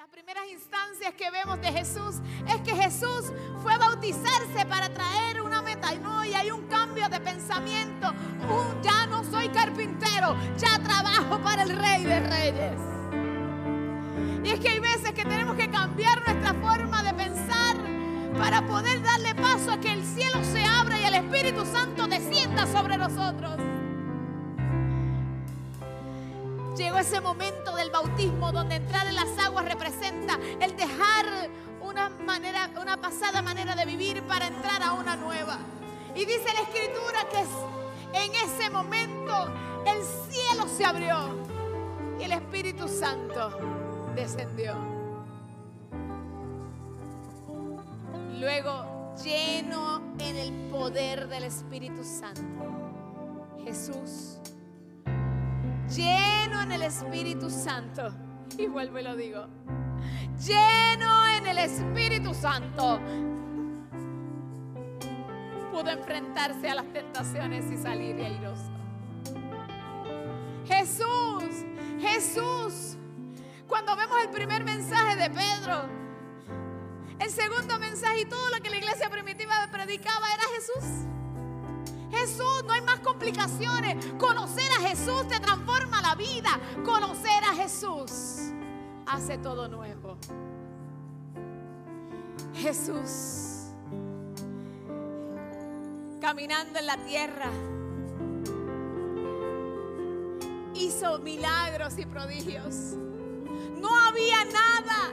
las primeras instancias que vemos de Jesús es que Jesús fue a bautizarse para traer una meta. No, y hay un cambio de pensamiento. Ya no soy carpintero, ya trabajo para el Rey de Reyes. Y es que hay veces que tenemos que cambiar nuestra forma de pensar para poder darle paso a que el cielo se abra y el Espíritu Santo descienda sobre nosotros. Llegó ese momento del bautismo donde entrar en las aguas representa el dejar una manera, una pasada manera de vivir para entrar a una nueva. Y dice la escritura que en ese momento el cielo se abrió y el Espíritu Santo descendió. Luego, lleno en el poder del Espíritu Santo, Jesús, lleno en el Espíritu Santo, y vuelvo y lo digo, lleno en el Espíritu Santo, pudo enfrentarse a las tentaciones y salir airoso. Jesús, Jesús, cuando vemos el primer mensaje de Pedro, el segundo mensaje y todo lo que la iglesia primitiva predicaba era Jesús. Jesús, no hay más complicaciones. Conocer a Jesús te transforma la vida. Conocer a Jesús hace todo nuevo. Jesús, caminando en la tierra, hizo milagros y prodigios. No había nada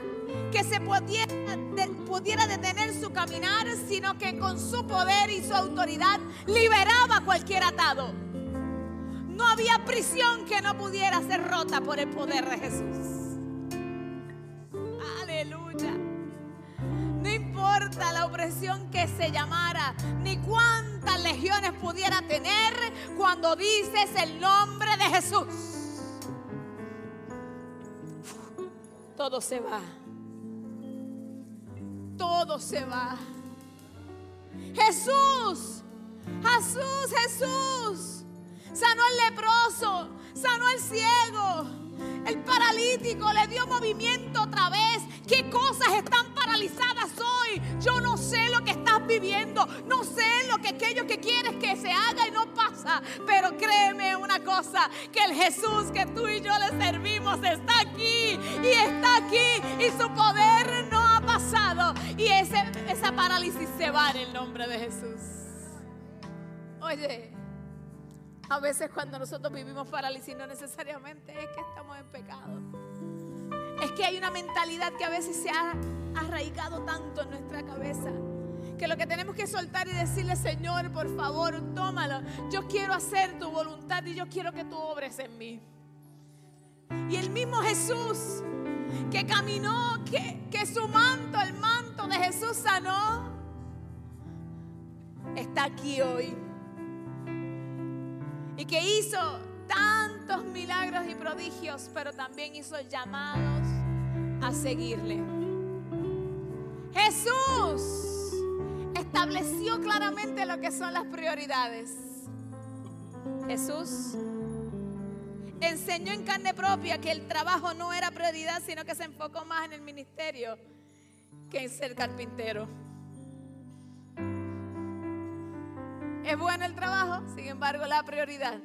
que se pudiera, detener su caminar, sino que con su poder y su autoridad liberaba cualquier atado. No había prisión que no pudiera ser rota por el poder de Jesús. Aleluya. No importa la opresión que se llamara, ni cuántas legiones pudiera tener cuando dices el nombre de Jesús. Todo se va se va. Jesús, Jesús, Jesús. Sanó al leproso, sanó al ciego, el paralítico, le dio movimiento otra vez. ¿Qué cosas están paralizadas hoy? Yo no sé lo que estás viviendo, no sé lo que aquello que quieres que se haga y no pasa. Pero créeme una cosa, que el Jesús que tú y yo le servimos está aquí y está aquí y su poder no Y esa parálisis se va en el nombre de Jesús. Oye. A veces cuando nosotros vivimos parálisis no necesariamente es que estamos en pecado. Es que hay una mentalidad que a veces se ha arraigado tanto en nuestra cabeza. Que lo que tenemos que soltar y decirle, Señor, por favor, tómalo. Yo quiero hacer tu voluntad y yo quiero que tú obres en mí. Y el mismo Jesús que caminó, que, que su manto, el manto de Jesús sanó, está aquí hoy y que hizo tantos milagros y prodigios, pero también hizo llamados a seguirle. Jesús estableció claramente lo que son las prioridades. Jesús enseñó en carne propia que el trabajo no era prioridad, sino que se enfocó más en el ministerio que en ser carpintero. Es bueno el trabajo, sin embargo la prioridad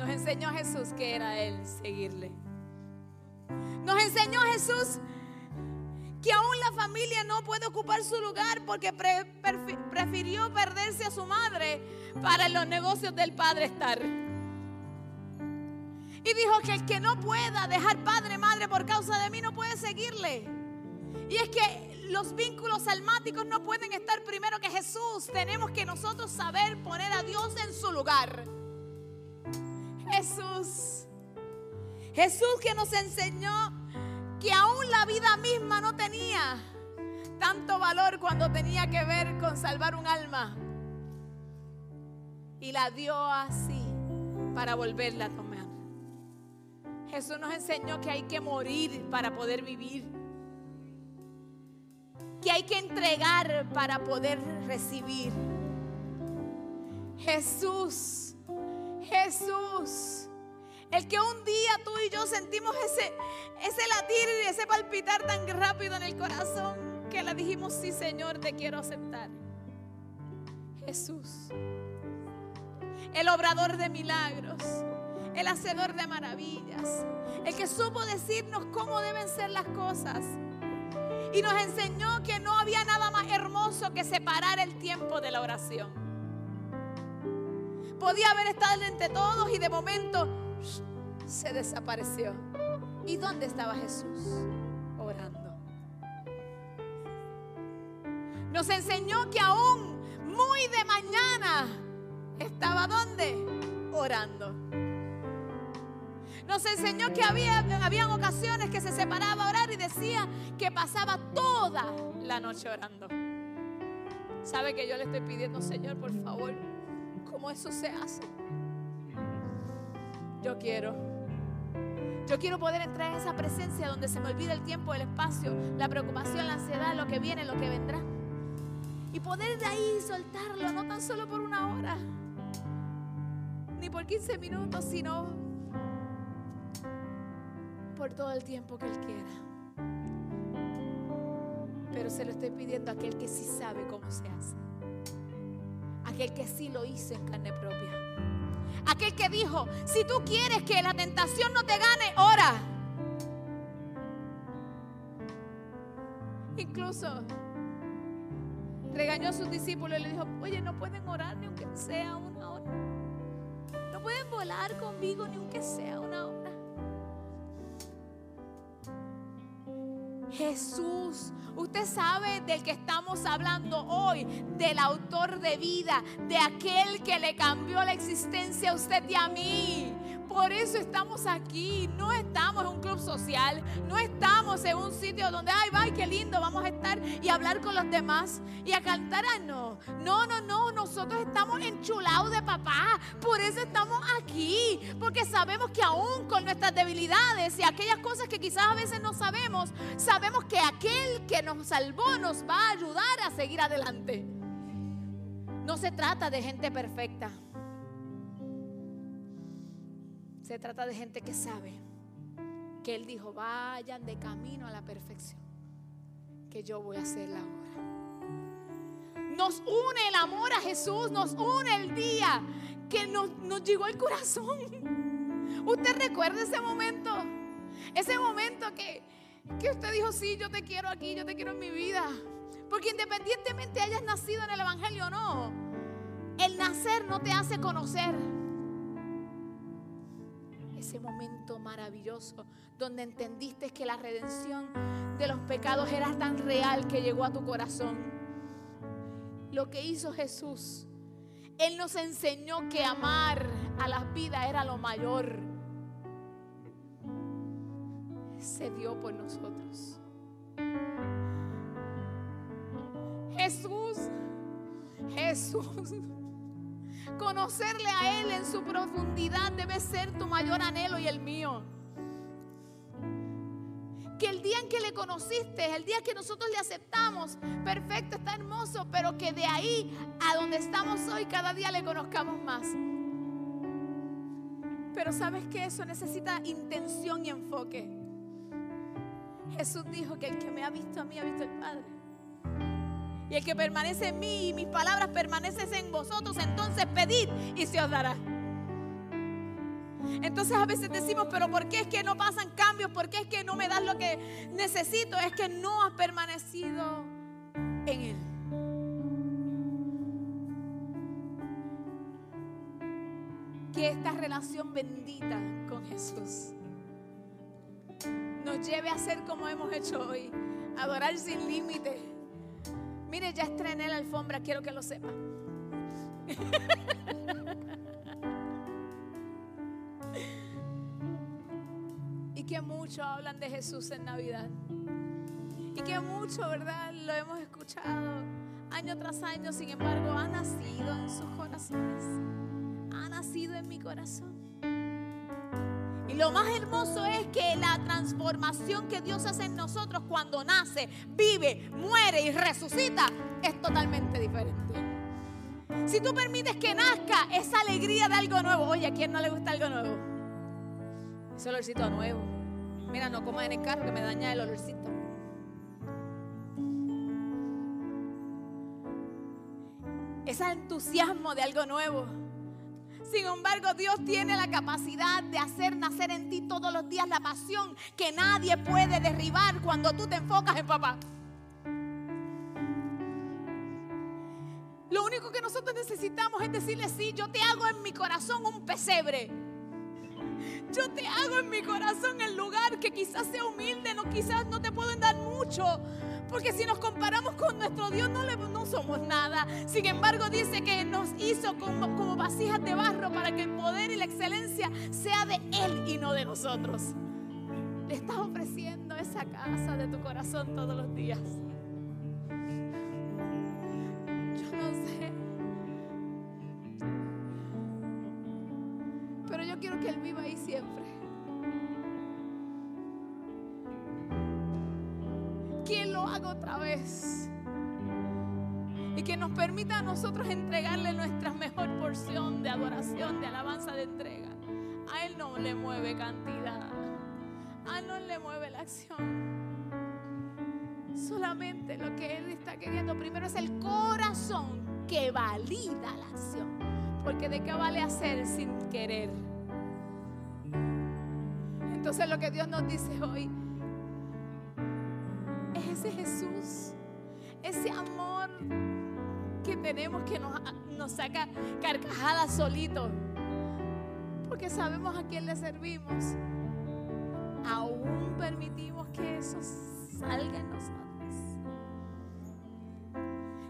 nos enseñó Jesús que era Él seguirle. Nos enseñó Jesús que aún la familia no puede ocupar su lugar porque prefirió perderse a su madre para los negocios del Padre estar. Y dijo que el que no pueda dejar padre, madre por causa de mí no puede seguirle. Y es que los vínculos almáticos no pueden estar primero que Jesús. Tenemos que nosotros saber poner a Dios en su lugar. Jesús. Jesús que nos enseñó que aún la vida misma no tenía tanto valor cuando tenía que ver con salvar un alma. Y la dio así para volverla a tomar. Jesús nos enseñó que hay que morir para poder vivir que hay que entregar para poder recibir. Jesús, Jesús El que un día tú y yo sentimos ese, ese latir ese palpitar tan rápido en el corazón que le dijimos, sí Señor, te quiero aceptar. Jesús, el obrador de milagros, el hacedor de maravillas, el que supo decirnos cómo deben ser las cosas. Y nos enseñó que no había nada más hermoso que separar el tiempo de la oración. Podía haber estado entre todos y de momento se desapareció. ¿Y dónde estaba Jesús? Orando. Nos enseñó que aún muy de mañana estaba donde? Orando. Nos enseñó que había habían ocasiones que se separaba a orar y decía que pasaba toda la noche orando. ¿Sabe que yo le estoy pidiendo, Señor, por favor, cómo eso se hace? Yo quiero. Yo quiero poder entrar en esa presencia donde se me olvida el tiempo, el espacio, la preocupación, la ansiedad, lo que viene, lo que vendrá. Y poder de ahí soltarlo, no tan solo por una hora, ni por 15 minutos, sino por todo el tiempo que Él quiera. Pero se lo estoy pidiendo a aquel que sí sabe cómo se hace. Aquel que sí lo hizo en carne propia. Aquel que dijo, si tú quieres que la tentación no te gane, ora. Incluso regañó a sus discípulos y le dijo, oye, no pueden orar ni aunque sea una hora. No pueden volar conmigo ni aunque sea una hora. Jesús. Usted sabe del que estamos hablando hoy, del autor de vida, de aquel que le cambió la existencia a usted y a mí. Por eso estamos aquí. No estamos en un club social. No estamos en un sitio donde, ay, va, qué lindo, vamos a estar y hablar con los demás y a cantar. Ah, no, no, no, no. Nosotros estamos enchulados de papá. Por eso estamos aquí. Porque sabemos que aún con nuestras debilidades y aquellas cosas que quizás a veces no sabemos, sabemos que aquel que nos salvó nos va a ayudar a seguir adelante. No se trata de gente perfecta. Se trata de gente que sabe que Él dijo, vayan de camino a la perfección, que yo voy a hacer la obra. Nos une el amor a Jesús, nos une el día que nos, llegó el corazón. ¿Usted recuerda ese momento? Ese momento que, que usted dijo, sí, yo te quiero aquí, yo te quiero en mi vida. Porque independientemente hayas nacido en el Evangelio o no, el nacer no te hace conocer ese momento maravilloso donde entendiste que la redención de los pecados era tan real que llegó a tu corazón. Lo que hizo Jesús, Él nos enseñó que amar a las vidas era lo mayor. Se dio por nosotros. Jesús, Jesús. Conocerle a Él en su profundidad debe ser tu mayor anhelo y el mío. Que el día en que le conociste, el día que nosotros le aceptamos, perfecto, está hermoso, pero que de ahí a donde estamos hoy, cada día le conozcamos más. Pero sabes que eso necesita intención y enfoque. Jesús dijo que el que me ha visto a mí ha visto al Padre. Y el que permanece en mí y mis palabras permanecen en vosotros, entonces pedid y se os dará. Entonces a veces decimos, pero ¿por qué es que no pasan cambios? ¿Por qué es que no me das lo que necesito? Es que no has permanecido en Él. Que esta relación bendita con Jesús nos lleve a ser como hemos hecho hoy, adorar sin límite Mire, ya estrené la alfombra, quiero que lo sepa. y que mucho hablan de Jesús en Navidad. Y que mucho, ¿verdad? Lo hemos escuchado año tras año, sin embargo, ha nacido en sus corazones. Ha nacido en mi corazón. Y lo más hermoso es que la transformación que Dios hace en nosotros cuando nace, vive, muere y resucita es totalmente diferente. Si tú permites que nazca esa alegría de algo nuevo, oye, ¿a quién no le gusta algo nuevo? Ese olorcito nuevo. Mira, no comas en el carro que me daña el olorcito. Ese entusiasmo de algo nuevo. Sin embargo, Dios tiene la capacidad de hacer nacer en ti todos los días la pasión que nadie puede derribar cuando tú te enfocas en papá. Lo único que nosotros necesitamos es decirle, sí, yo te hago en mi corazón un pesebre. Yo te hago en mi corazón el lugar que quizás sea humilde, no quizás no te puedo dar mucho, porque si nos comparamos con nuestro Dios no, le, no somos nada. Sin embargo dice que nos hizo como, como vasijas de barro para que el poder y la excelencia sea de Él y no de nosotros. Le estás ofreciendo esa casa de tu corazón todos los días. Vez. Y que nos permita a nosotros entregarle nuestra mejor porción de adoración, de alabanza, de entrega. A Él no le mueve cantidad. A Él no le mueve la acción. Solamente lo que Él está queriendo primero es el corazón que valida la acción. Porque de qué vale hacer sin querer. Entonces lo que Dios nos dice hoy ese Jesús, ese amor que tenemos que nos, nos saca carcajadas solito. Porque sabemos a quién le servimos. Aún permitimos que eso salga en nosotros.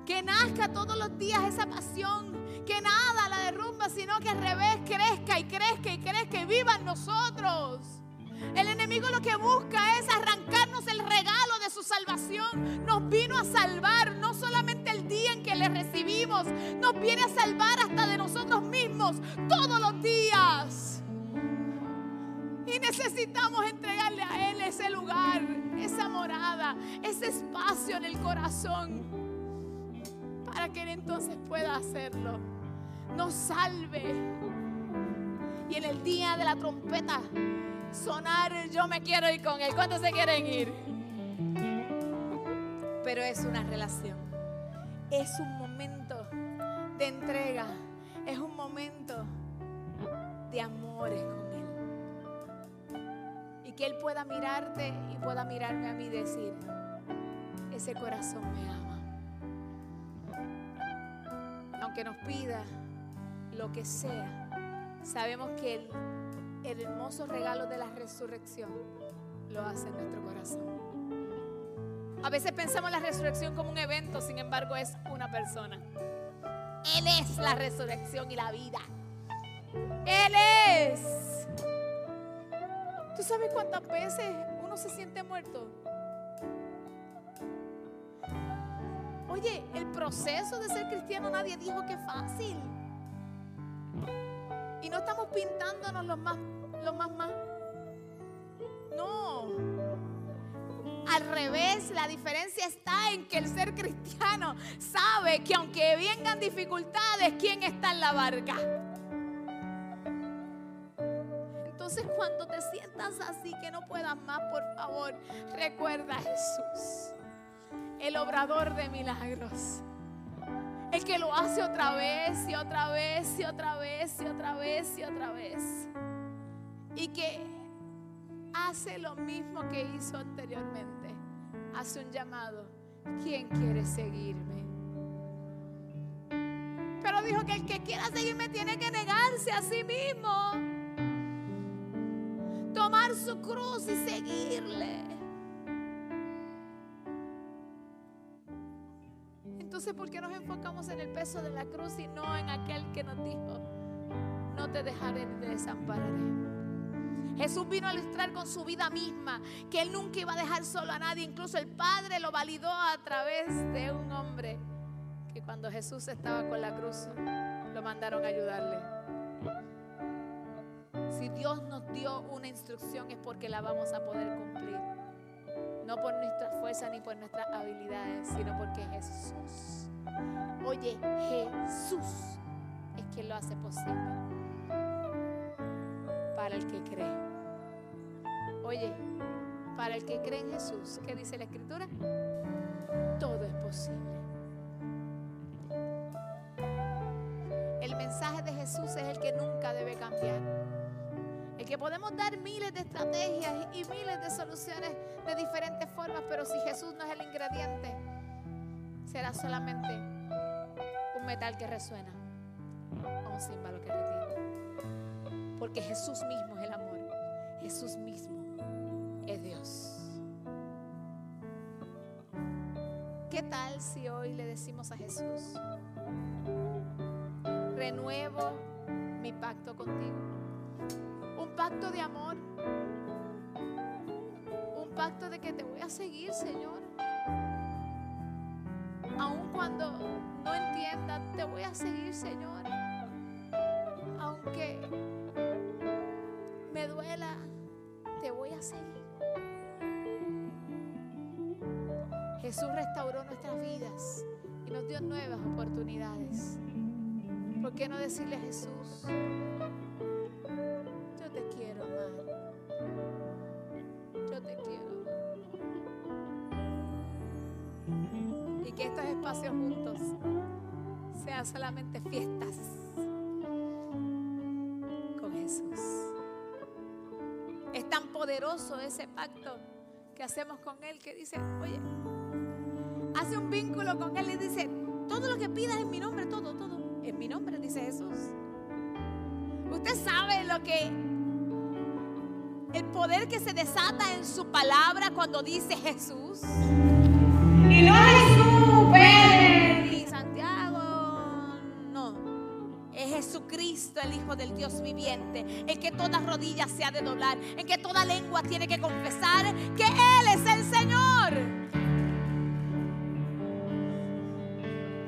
Que nazca todos los días esa pasión. Que nada la derrumba, sino que al revés crezca y crezca y crezca y viva en nosotros. El enemigo lo que busca es arrancarnos el regalo de su salvación. Nos vino a salvar no solamente el día en que le recibimos, nos viene a salvar hasta de nosotros mismos todos los días. Y necesitamos entregarle a Él ese lugar, esa morada, ese espacio en el corazón para que Él entonces pueda hacerlo. Nos salve. Y en el día de la trompeta sonar, yo me quiero ir con Él. ¿Cuántos se quieren ir? Pero es una relación. Es un momento de entrega. Es un momento de amores con Él. Y que Él pueda mirarte y pueda mirarme a mí y decir, ese corazón me ama aunque nos pida lo que sea, sabemos que el, el, hermoso regalo de la resurrección lo hace en nuestro corazón. A veces pensamos la resurrección como un evento, sin embargo es una persona. Él es la resurrección y la vida. Él es. ¿Tú sabes cuántas veces uno se siente muerto? Oye, el proceso de ser cristiano nadie dijo que es fácil. No estamos pintándonos los más, los más más. No. Al revés, la diferencia está en que el ser cristiano sabe que aunque vengan dificultades, ¿quién está en la barca? Entonces cuando te sientas así que no puedas más, por favor, recuerda a Jesús el obrador de milagros. El que lo hace otra vez y otra vez y otra vez y otra vez y otra vez. Y que hace lo mismo que hizo anteriormente. Hace un llamado. ¿Quién quiere seguirme? Pero dijo que el que quiera seguirme tiene que negarse a sí mismo. Tomar su cruz y seguirle. Entonces, ¿por qué nos enfocamos en el peso de la cruz y no en aquel que nos dijo, no te dejaré ni te desampararé? Jesús vino a ilustrar con su vida misma que Él nunca iba a dejar solo a nadie. Incluso el Padre lo validó a través de un hombre que cuando Jesús estaba con la cruz lo mandaron a ayudarle. Si Dios nos dio una instrucción es porque la vamos a poder cumplir. No por nuestra fuerza ni por nuestras habilidades, sino porque Jesús. Oye, Jesús es quien lo hace posible para el que cree. Oye, para el que cree en Jesús, ¿qué dice la Escritura? Todo es posible. El mensaje de Jesús es el que nunca debe cambiar. Que podemos dar miles de estrategias y miles de soluciones de diferentes formas, pero si Jesús no es el ingrediente, será solamente un metal que resuena o un símbolo que retira. Porque Jesús mismo es el amor. Jesús mismo es Dios. ¿Qué tal si hoy le decimos a Jesús, renuevo mi pacto contigo? Un pacto de amor, un pacto de que te voy a seguir, Señor. Aun cuando no entienda, te voy a seguir, Señor. Aunque me duela, te voy a seguir. Jesús restauró nuestras vidas y nos dio nuevas oportunidades. ¿Por qué no decirle Jesús, solamente fiestas con Jesús. Es tan poderoso ese pacto que hacemos con Él que dice, oye, hace un vínculo con Él y dice, todo lo que pidas en mi nombre, todo, todo, en mi nombre, dice Jesús. Usted sabe lo que, el poder que se desata en su palabra cuando dice Jesús. Y no El Hijo del Dios viviente, en que toda rodilla se ha de doblar, en que toda lengua tiene que confesar que Él es el Señor.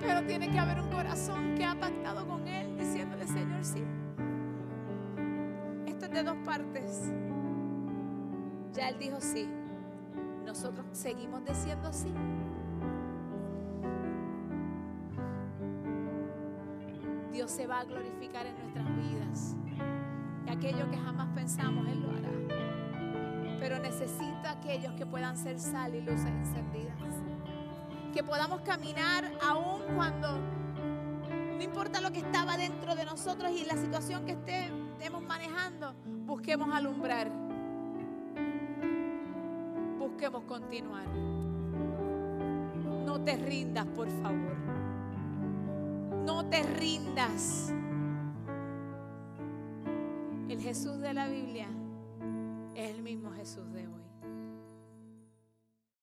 Pero tiene que haber un corazón que ha pactado con Él, diciéndole, Señor, sí. Esto es de dos partes. Ya Él dijo sí. Nosotros seguimos diciendo sí. Dios se va a glorificar en nuestras vidas. Y aquello que jamás pensamos, Él lo hará. Pero necesita aquellos que puedan ser sal y luces encendidas. Que podamos caminar aún cuando no importa lo que estaba dentro de nosotros y la situación que estemos manejando, busquemos alumbrar. Busquemos continuar. No te rindas, por favor. No te rindas. El Jesús de la Biblia es el mismo Jesús de hoy.